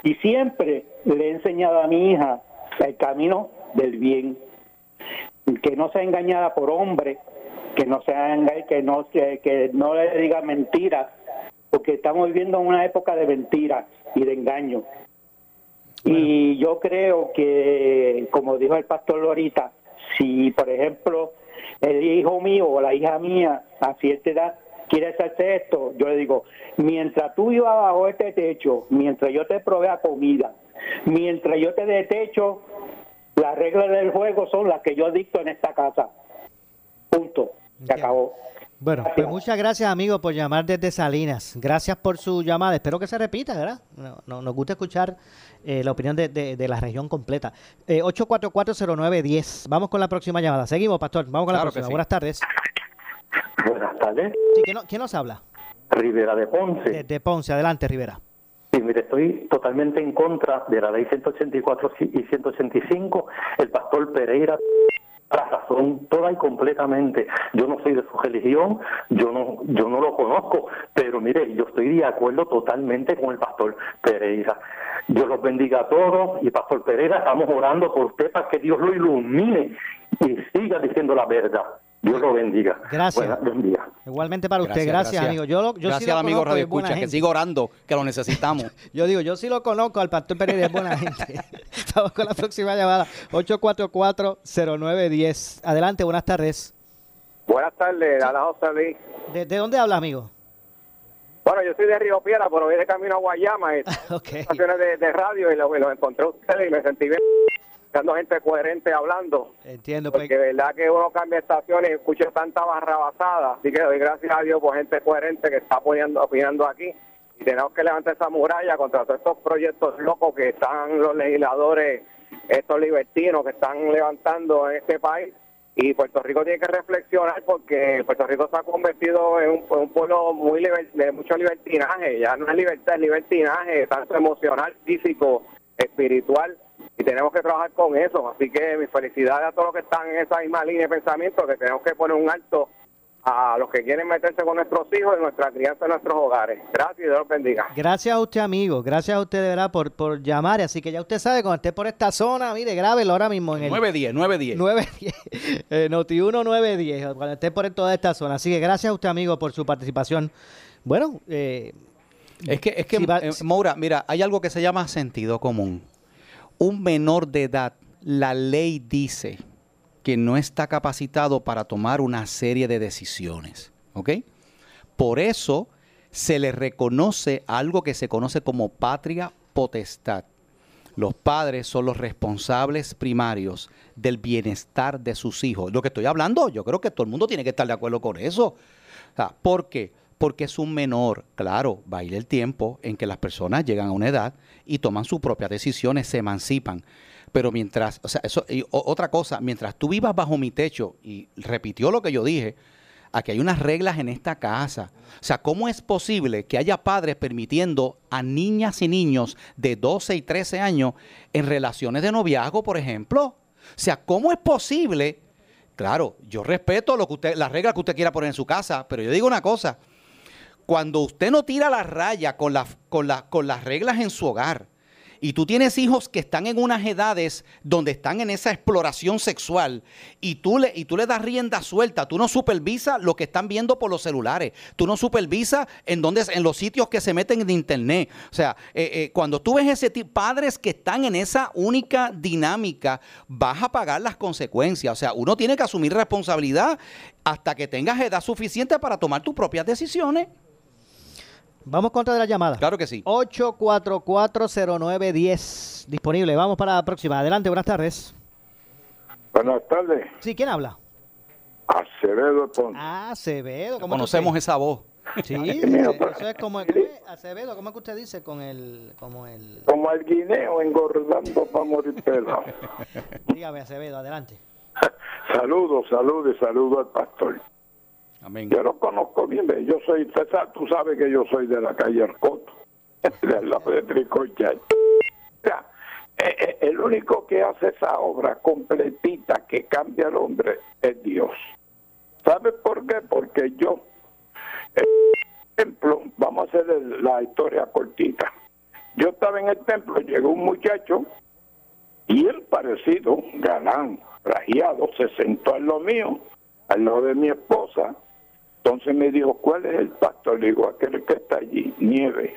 Y siempre le he enseñado a mi hija el camino del bien, que no sea engañada por hombres, que no sea que no que, que no le diga mentiras, porque estamos viviendo en una época de mentiras y de engaño. Y yo creo que, como dijo el pastor Lorita, si por ejemplo el hijo mío o la hija mía a cierta edad quiere hacerse esto, yo le digo, mientras tú vivas bajo este techo, mientras yo te provea comida, mientras yo te dé techo, las reglas del juego son las que yo dicto en esta casa. Punto. Se acabó. Bueno, pues muchas gracias, amigo, por llamar desde Salinas. Gracias por su llamada. Espero que se repita, ¿verdad? No- no- nos gusta escuchar eh, la opinión de, de- de la región completa. Eh, 8440910. Vamos con la próxima llamada. Seguimos, pastor. Vamos con la Claro próxima. sí. Buenas tardes. Buenas tardes, Sí, ¿quién, no- quién nos habla? Rivera de Ponce. Desde Ponce. Adelante, Rivera. Sí, mire, estoy totalmente en contra de la ley 184 y 185. El pastor Pereira la razón toda y completamente. Yo no soy de su religión, yo no, yo no lo conozco, pero mire, yo estoy de acuerdo totalmente con el pastor Pereira. Dios los bendiga a todos y pastor Pereira, estamos orando por usted para que Dios lo ilumine y siga diciendo la verdad. Dios lo bendiga. Gracias. Buena- buen día. Igualmente para usted. Gracias, amigo. Yo, lo- yo sí gracias lo al amigo conozco, Radio Escucha, que siga orando, que lo necesitamos. Yo digo, yo sí lo conozco, al pastor Pereira es buena gente. Vamos con la próxima llamada. 8440910. Adelante, buenas tardes. Buenas tardes, habla José Luis. ¿De, de dónde hablas, amigo? Bueno, yo soy de Río Piedra, pero voy de camino a Guayama, y estaciones de, de radio y los lo encontré a ustedes y me sentí bien escuchando gente coherente hablando. Entiendo. pues. Porque verdad que uno cambia estaciones y escucha tanta barrabasada. Así que doy gracias a Dios por gente coherente que está apoyando, opinando aquí. Y tenemos que levantar esa muralla contra todos estos proyectos locos que están los legisladores, estos libertinos que están levantando en este país. Y Puerto Rico tiene que reflexionar porque Puerto Rico se ha convertido en un, en un pueblo muy liber- de mucho libertinaje. Ya no es libertad, es libertinaje, tanto emocional, físico, espiritual. Y tenemos que trabajar con eso. Así que mis felicidades a todos los que están en esa misma línea de pensamiento, que tenemos que poner un alto a los que quieren meterse con nuestros hijos y nuestra crianza en nuestros hogares. Gracias y Dios los bendiga. Gracias a usted, amigo. Gracias a usted de verdad por, por llamar. Así que ya usted sabe, cuando esté por esta zona, mire, grábelo ahora mismo en el 910, 910. 910. Eh, Noti1 910, cuando esté por toda esta zona. Así que gracias a usted, amigo, por su participación. Bueno, eh, Es que, es que Si va- eh, Maura, mira, hay algo que se llama sentido común. Un menor de edad, la ley dice que no está capacitado para tomar una serie de decisiones. ¿Ok? Por eso se le reconoce algo que se conoce como patria potestad. Los padres son los responsables primarios del bienestar de sus hijos. Lo que estoy hablando, yo creo que todo el mundo tiene que estar de acuerdo con eso. ¿Por qué? Porque es un menor. Claro, va a ir el tiempo en que las personas llegan a una edad y toman sus propias decisiones, se emancipan. Pero mientras, o sea, eso, y otra cosa, mientras tú vivas bajo mi techo, y repitió lo que yo dije, aquí hay unas reglas en esta casa. O sea, ¿cómo es posible que haya padres permitiendo a niñas y niños de 12 y 13 años en relaciones de noviazgo, por ejemplo? O sea, ¿cómo es posible? Claro, yo respeto lo que usted, las reglas que usted quiera poner en su casa, pero yo digo una cosa. Cuando usted no tira la raya con, la- con, la- con las reglas en su hogar, y tú tienes hijos que están en unas edades donde están en esa exploración sexual y tú le, y tú le das rienda suelta, tú no supervisas lo que están viendo por los celulares, tú no supervisas en, donde, en los sitios que se meten en internet. O sea, eh, eh, cuando tú ves ese tipo, padres que están en esa única dinámica, vas a pagar las consecuencias. O sea, uno tiene que asumir responsabilidad hasta que tengas edad suficiente para tomar tus propias decisiones. Vamos contra de la llamada. Claro que sí. 8440910 disponible. Vamos para la próxima. Adelante, buenas tardes. Buenas tardes, Sí, ¿quién habla? Acevedo Ponce. Ah, Acevedo. ¿cómo Conocemos usted? esa voz. Sí, eso es como ¿cómo es? Acevedo, ¿cómo es que usted dice con el como el Como el guineo engordando para morir pelado. dígame Acevedo, adelante. Saludos, saludos, saludos al pastor. Yo lo conozco bien, yo soy, sa- tú sabes que yo soy de la calle Arcoto, del lado de Tricocha. Mira, eh, eh, el único que hace esa obra completita que cambia al hombre es Dios. ¿Sabes por qué? Porque yo, eh, ejemplo, vamos a hacer el- la historia cortita. Yo estaba en el templo, llegó un muchacho y él parecido, galán, trajeado, se sentó al lado mío, al lado de mi esposa. Entonces me dijo, ¿cuál es el pastor? Le digo, aquel que está allí, nieve.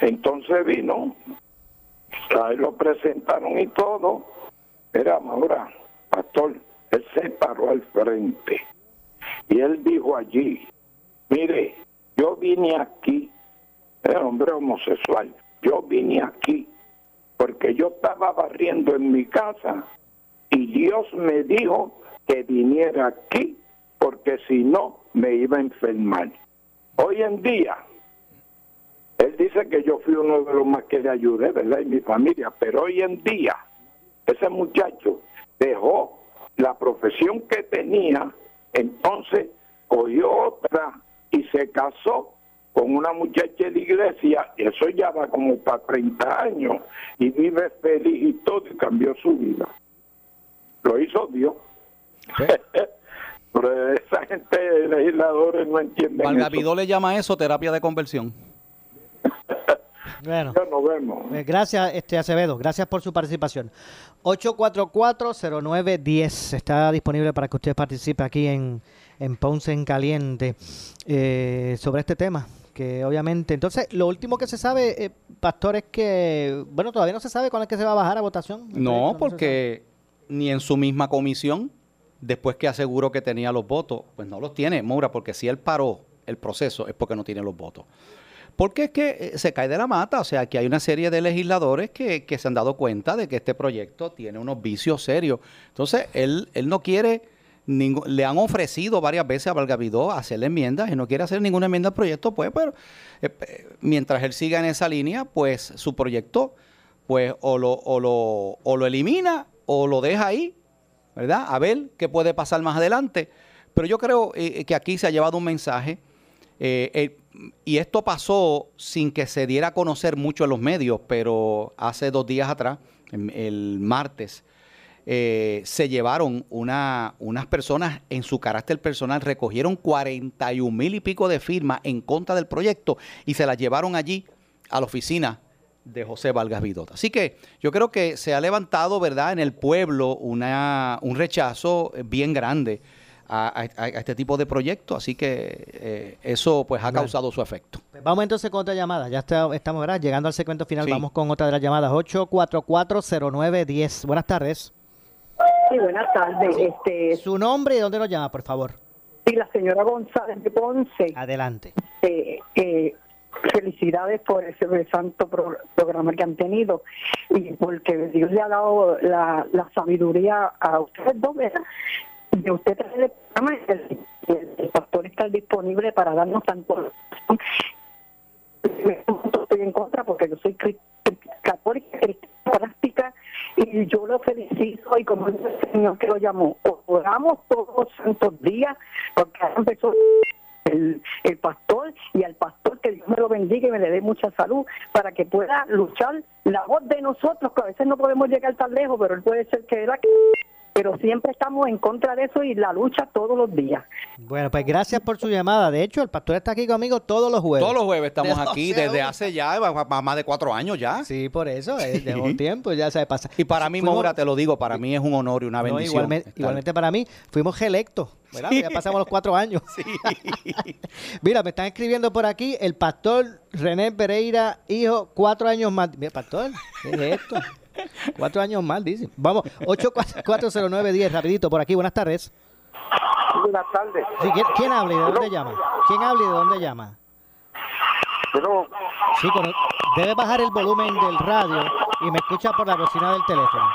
Entonces vino, ahí lo presentaron y todo. Era ahora, pastor, él se paró al frente. Y él dijo allí, mire, yo vine aquí, era hombre homosexual, yo vine aquí porque yo estaba barriendo en mi casa y Dios me dijo que viniera aquí porque si no me iba a enfermar. Hoy en día, él dice que yo fui uno de los más que le ayudé, ¿verdad? Y mi familia, pero hoy en día, ese muchacho dejó la profesión que tenía, entonces cogió otra y se casó con una muchacha de iglesia, y eso ya va como para 30 años, y vive feliz y todo, y cambió su vida. Lo hizo Dios. Pero esa gente, legisladores, no entienden eso. Valgavidó le llama a eso terapia de conversión. Bueno. Ya nos vemos. Eh, Gracias, este Acevedo. Gracias por su participación. 8440910 está disponible para que usted participe aquí en, en Ponce en Caliente eh, sobre este tema. Que obviamente, entonces, lo último que se sabe, eh, Pastor, es que, bueno, todavía no se sabe cuándo es que se va a bajar a votación. No, porque ni en su misma comisión después que aseguró que tenía los votos, pues no los tiene, Moura, porque si él paró el proceso es porque no tiene los votos. Porque es que eh, se cae de la mata, o sea, que hay una serie de legisladores que, que se han dado cuenta de que este proyecto tiene unos vicios serios. Entonces, él, él no quiere, ningún- le han ofrecido varias veces a Valgavidó hacerle enmiendas y no quiere hacer ninguna enmienda al proyecto, pues, pero eh, eh, mientras él siga en esa línea, pues su proyecto, pues, o lo, o lo, o lo elimina o lo deja ahí, ¿verdad? A ver qué puede pasar más adelante. Pero yo creo eh, que aquí se ha llevado un mensaje eh, eh, y esto pasó sin que se diera a conocer mucho en los medios, pero hace dos días atrás, el martes, eh, se llevaron una, unas personas en su carácter personal, recogieron 41 mil y pico de firmas en contra del proyecto y se las llevaron allí a la oficina de José Vargas Vidot. Así que yo creo que se ha levantado, ¿verdad?, en el pueblo una, un rechazo bien grande a, a- a este tipo de proyectos. Así que eh, eso pues ha Bueno. causado su efecto. Pues Vamos entonces con otra llamada. Ya está- estamos ¿verdad? llegando al segmento final. Sí. Vamos con otra de las llamadas. 8440910. Buenas tardes. Sí, buenas tardes. Este, Su nombre y dónde nos llama, por favor. sí, la señora González de Ponce. Adelante. Eh, eh, felicidades por ese santo pro- programa que han tenido y porque Dios le ha dado la, la sabiduría a ustedes dos, ¿verdad? De usted traer el programa y el, el- pastor está disponible para darnos tanto estoy en contra porque yo soy católica práctica y yo lo felicito y como dice el Señor que lo llamó, oramos todos los santos días porque empezó el, el pastor y al pastor que Dios me lo bendiga y me le dé mucha salud para que pueda luchar la voz de nosotros, que a veces no podemos llegar tan lejos, pero él puede ser que pero siempre estamos en contra de eso y la lucha todos los días. Bueno, pues gracias por su llamada. De hecho, el pastor está aquí conmigo todos los jueves. Todos los jueves estamos De aquí 12 a desde 1. hace ya más de cuatro años ya. Sí, por eso, es de un tiempo, ya sabe pasa. Y para mí, Maura, te lo digo, para mí es un honor y una No, bendición. igualmente, para mí, fuimos electos, ¿verdad? Sí. Ya pasamos los cuatro años. Mira, me están escribiendo por aquí el pastor René Pereira, hijo, cuatro años más. Mira, pastor, ¿qué es esto? Cuatro años más, dice. Vamos, 8440910, rapidito, por aquí, buenas tardes. Buenas tardes. Sí, ¿quién, quién habla y de dónde llama? ¿Quién habla y de dónde llama? Pero, Sí, debe bajar el volumen del radio y me escucha por la bocina del teléfono.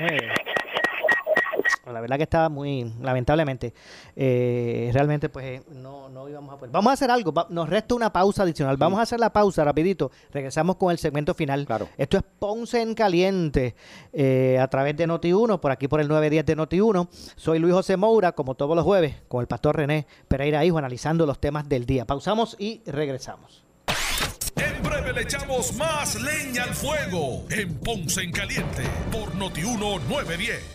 Ver. La verdad que estaba muy, lamentablemente, eh, realmente pues eh, no, no íbamos a poder. Vamos a hacer algo, va- nos resta una pausa adicional. Vamos a hacer la pausa rapidito, regresamos con el segmento final. Esto es Ponce en Caliente eh, a través de Noti1, por aquí por el 910 de Noti1. Soy Luis José Moura, como todos los jueves, con el pastor René Pereira Hijo, analizando los temas del día. Pausamos y regresamos. En breve le echamos más leña al fuego en Ponce en Caliente por Notiuno 910.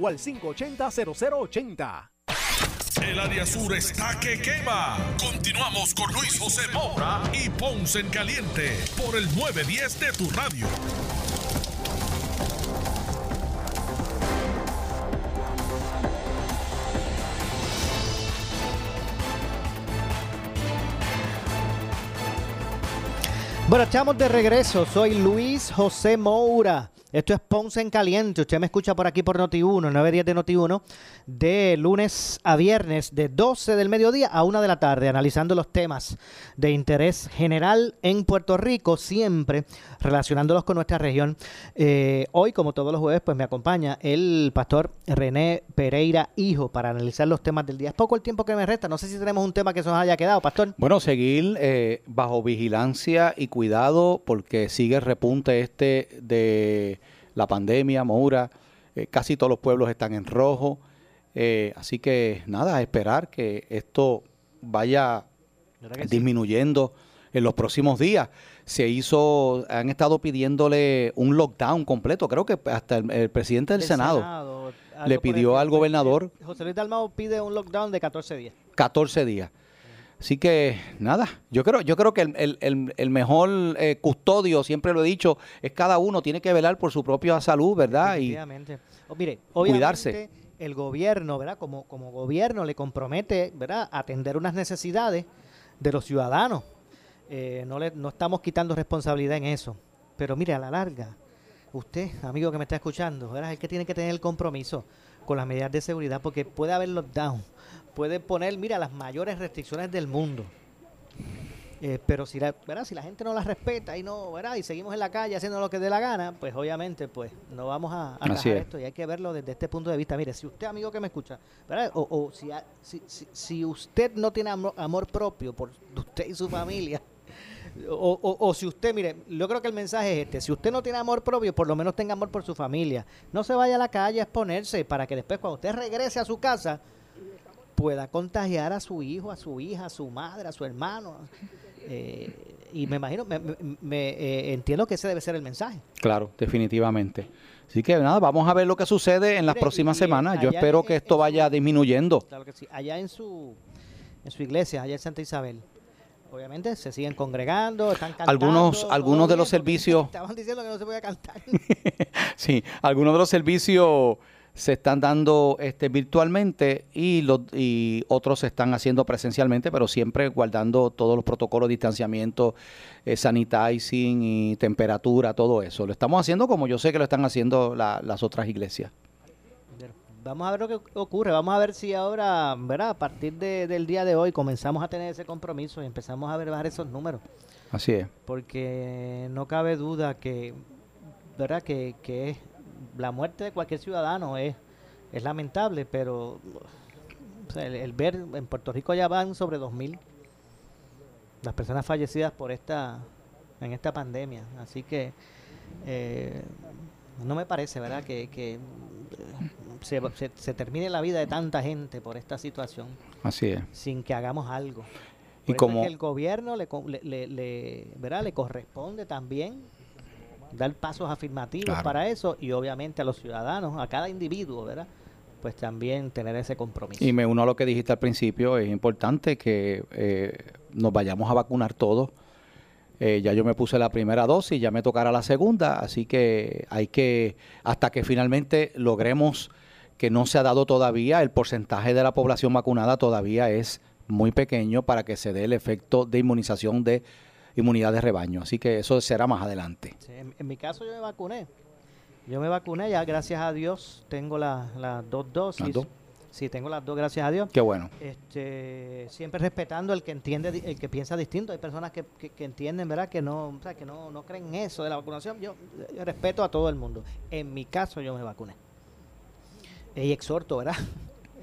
o al 580-0080. El área sur está que quema. Continuamos con Luis José Moura y Ponce en Caliente por el 910 de tu radio. Bueno, estamos de regreso. Soy Luis José Moura. Esto es Ponce en Caliente. Usted me escucha por aquí por Noti1, 910 de Noti1, de lunes a viernes, de 12 del mediodía a 1 de la tarde, analizando los temas de interés general en Puerto Rico, siempre relacionándolos con nuestra región. Eh, hoy, como todos los jueves, pues me acompaña el pastor René Pereira Hijo para analizar los temas del día. Es poco el tiempo que me resta. No sé si tenemos un tema que se nos haya quedado, pastor. Bueno, seguir eh, bajo vigilancia y cuidado porque sigue repunte este de la pandemia, Moura. Eh, casi todos los pueblos están en rojo. Eh, así que nada, a esperar que esto vaya disminuyendo en los próximos días. Se hizo, han estado pidiéndole un lockdown completo. Creo que hasta el, el presidente del, Senado, Senado, le pidió el- al gobernador José Luis Dalmau pide un lockdown de 14 días. 14 días. Así que nada, yo creo, yo creo que el, el- el- el mejor eh, custodio, siempre lo he dicho, es cada uno tiene que velar por su propia salud, ¿verdad? Y Definitivamente. O mire, obviamente cuidarse. el gobierno, ¿verdad? Como, como gobierno le compromete, ¿verdad? Atender unas necesidades de los ciudadanos. Eh, no, le, no estamos quitando responsabilidad en eso. Pero mire, a la larga, usted, amigo que me está escuchando, ¿verdad? Es el que tiene que tener el compromiso con las medidas de seguridad porque puede haber lockdown, puede poner, mira, las mayores restricciones del mundo. Eh, pero si la, ¿verdad? si la gente no las respeta y no, ¿verdad? y seguimos en la calle haciendo lo que dé la gana, pues obviamente pues no vamos a, a es. esto y hay que verlo desde este punto de vista. Mire, si usted, amigo que me escucha, ¿verdad? o, o si, ha- si, si, si usted no tiene amor, amor propio por usted y su familia, o, o- o si usted, mire, yo creo que el mensaje es este, si usted no tiene amor propio, por lo menos tenga amor por su familia. No se vaya a la calle a exponerse para que después cuando usted regrese a su casa pueda contagiar a su hijo, a su hija, a su madre, a su hermano. Eh, y me imagino, me, me- me, eh, entiendo que ese debe ser el mensaje. claro, definitivamente. Así que nada, vamos a ver lo que sucede en las Mire, próximas semanas. Yo espero en- que esto vaya disminuyendo. Claro que sí. Allá en su, en su iglesia, allá en Santa Isabel, obviamente se siguen congregando, están cantando. Algunos, algunos de los servicios, Estaban diciendo que no se podía cantar. sí, algunos de los servicios se están dando este virtualmente y los y otros se están haciendo presencialmente, pero siempre guardando todos los protocolos de distanciamiento, eh, sanitizing y temperatura, todo eso. Lo estamos haciendo como yo sé que lo están haciendo la- las otras iglesias. Vamos a ver lo que ocurre, vamos a ver si ahora, ¿verdad? A partir de- del día de hoy comenzamos a tener ese compromiso y empezamos a ver bajar esos números. Así es. porque no cabe duda que verdad que, que es la muerte de cualquier ciudadano es es lamentable pero o sea, el, el ver en Puerto Rico ya van sobre 2000 las personas fallecidas por esta en esta pandemia así que eh, no me parece verdad que, que, se, se- se termine la vida de tanta gente por esta situación Así es. sin que hagamos algo. Y Por es como- que el gobierno le, le, le- le- ¿verdad? le corresponde también dar pasos afirmativos Claro. para eso y obviamente a los ciudadanos, a cada individuo, ¿verdad? Pues también tener ese compromiso. Y me uno a lo que dijiste al principio, es importante que eh, nos vayamos a vacunar todos. Eh, ya yo me puse la primera dosis, ya me tocará la segunda, así que hay que, hasta que finalmente logremos que no se ha dado todavía, el porcentaje de la población vacunada todavía es muy pequeño para que se dé el efecto de inmunización de inmunidad de rebaño. Así que eso será más adelante. Sí, en, en mi caso yo me vacuné. Yo me vacuné, ya gracias a Dios tengo la- las dos dosis. ¿Las dos? Sí, tengo las dos, gracias a Dios. Qué bueno. Este, siempre respetando el que entiende, el que piensa distinto. Hay personas que, que- que entienden, ¿verdad? Que no, o sea, que no, no creen en eso de la vacunación. Yo, yo respeto a todo el mundo. En mi caso yo me vacuné. Y exhorto, ¿verdad?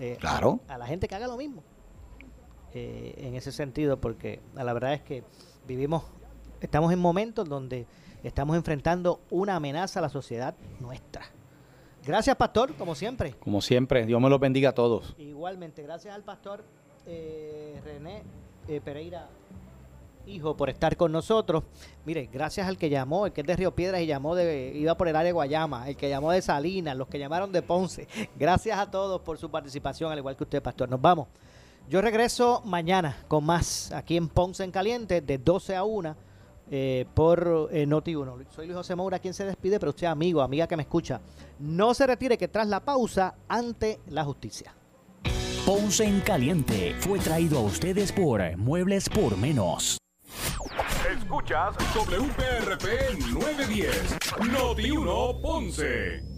Eh, Claro. A, la gente que haga lo mismo. Eh, en ese sentido, porque la verdad es que vivimos, estamos en momentos donde estamos enfrentando una amenaza a la sociedad nuestra. Gracias, pastor, como siempre. Como siempre, Dios me los bendiga a todos. Igualmente, gracias al pastor eh, René eh, Pereira, hijo, por estar con nosotros. Mire, gracias al que llamó, el que es de Río Piedras y llamó de, iba por el área de Guayama, el que llamó de Salinas, los que llamaron de Ponce. Gracias a todos por su participación, al igual que usted, pastor. Nos vamos. Yo regreso mañana con más aquí en Ponce en Caliente, de 12 a 1 eh, por eh, Noti1. Soy Luis José Moura, quien se despide, pero usted, amigo, amiga que me escucha, no se retire que tras la pausa, ante la justicia. Ponce en Caliente fue traído a ustedes por Muebles por Menos. Escuchas WPRP 910, Noti 1 Ponce.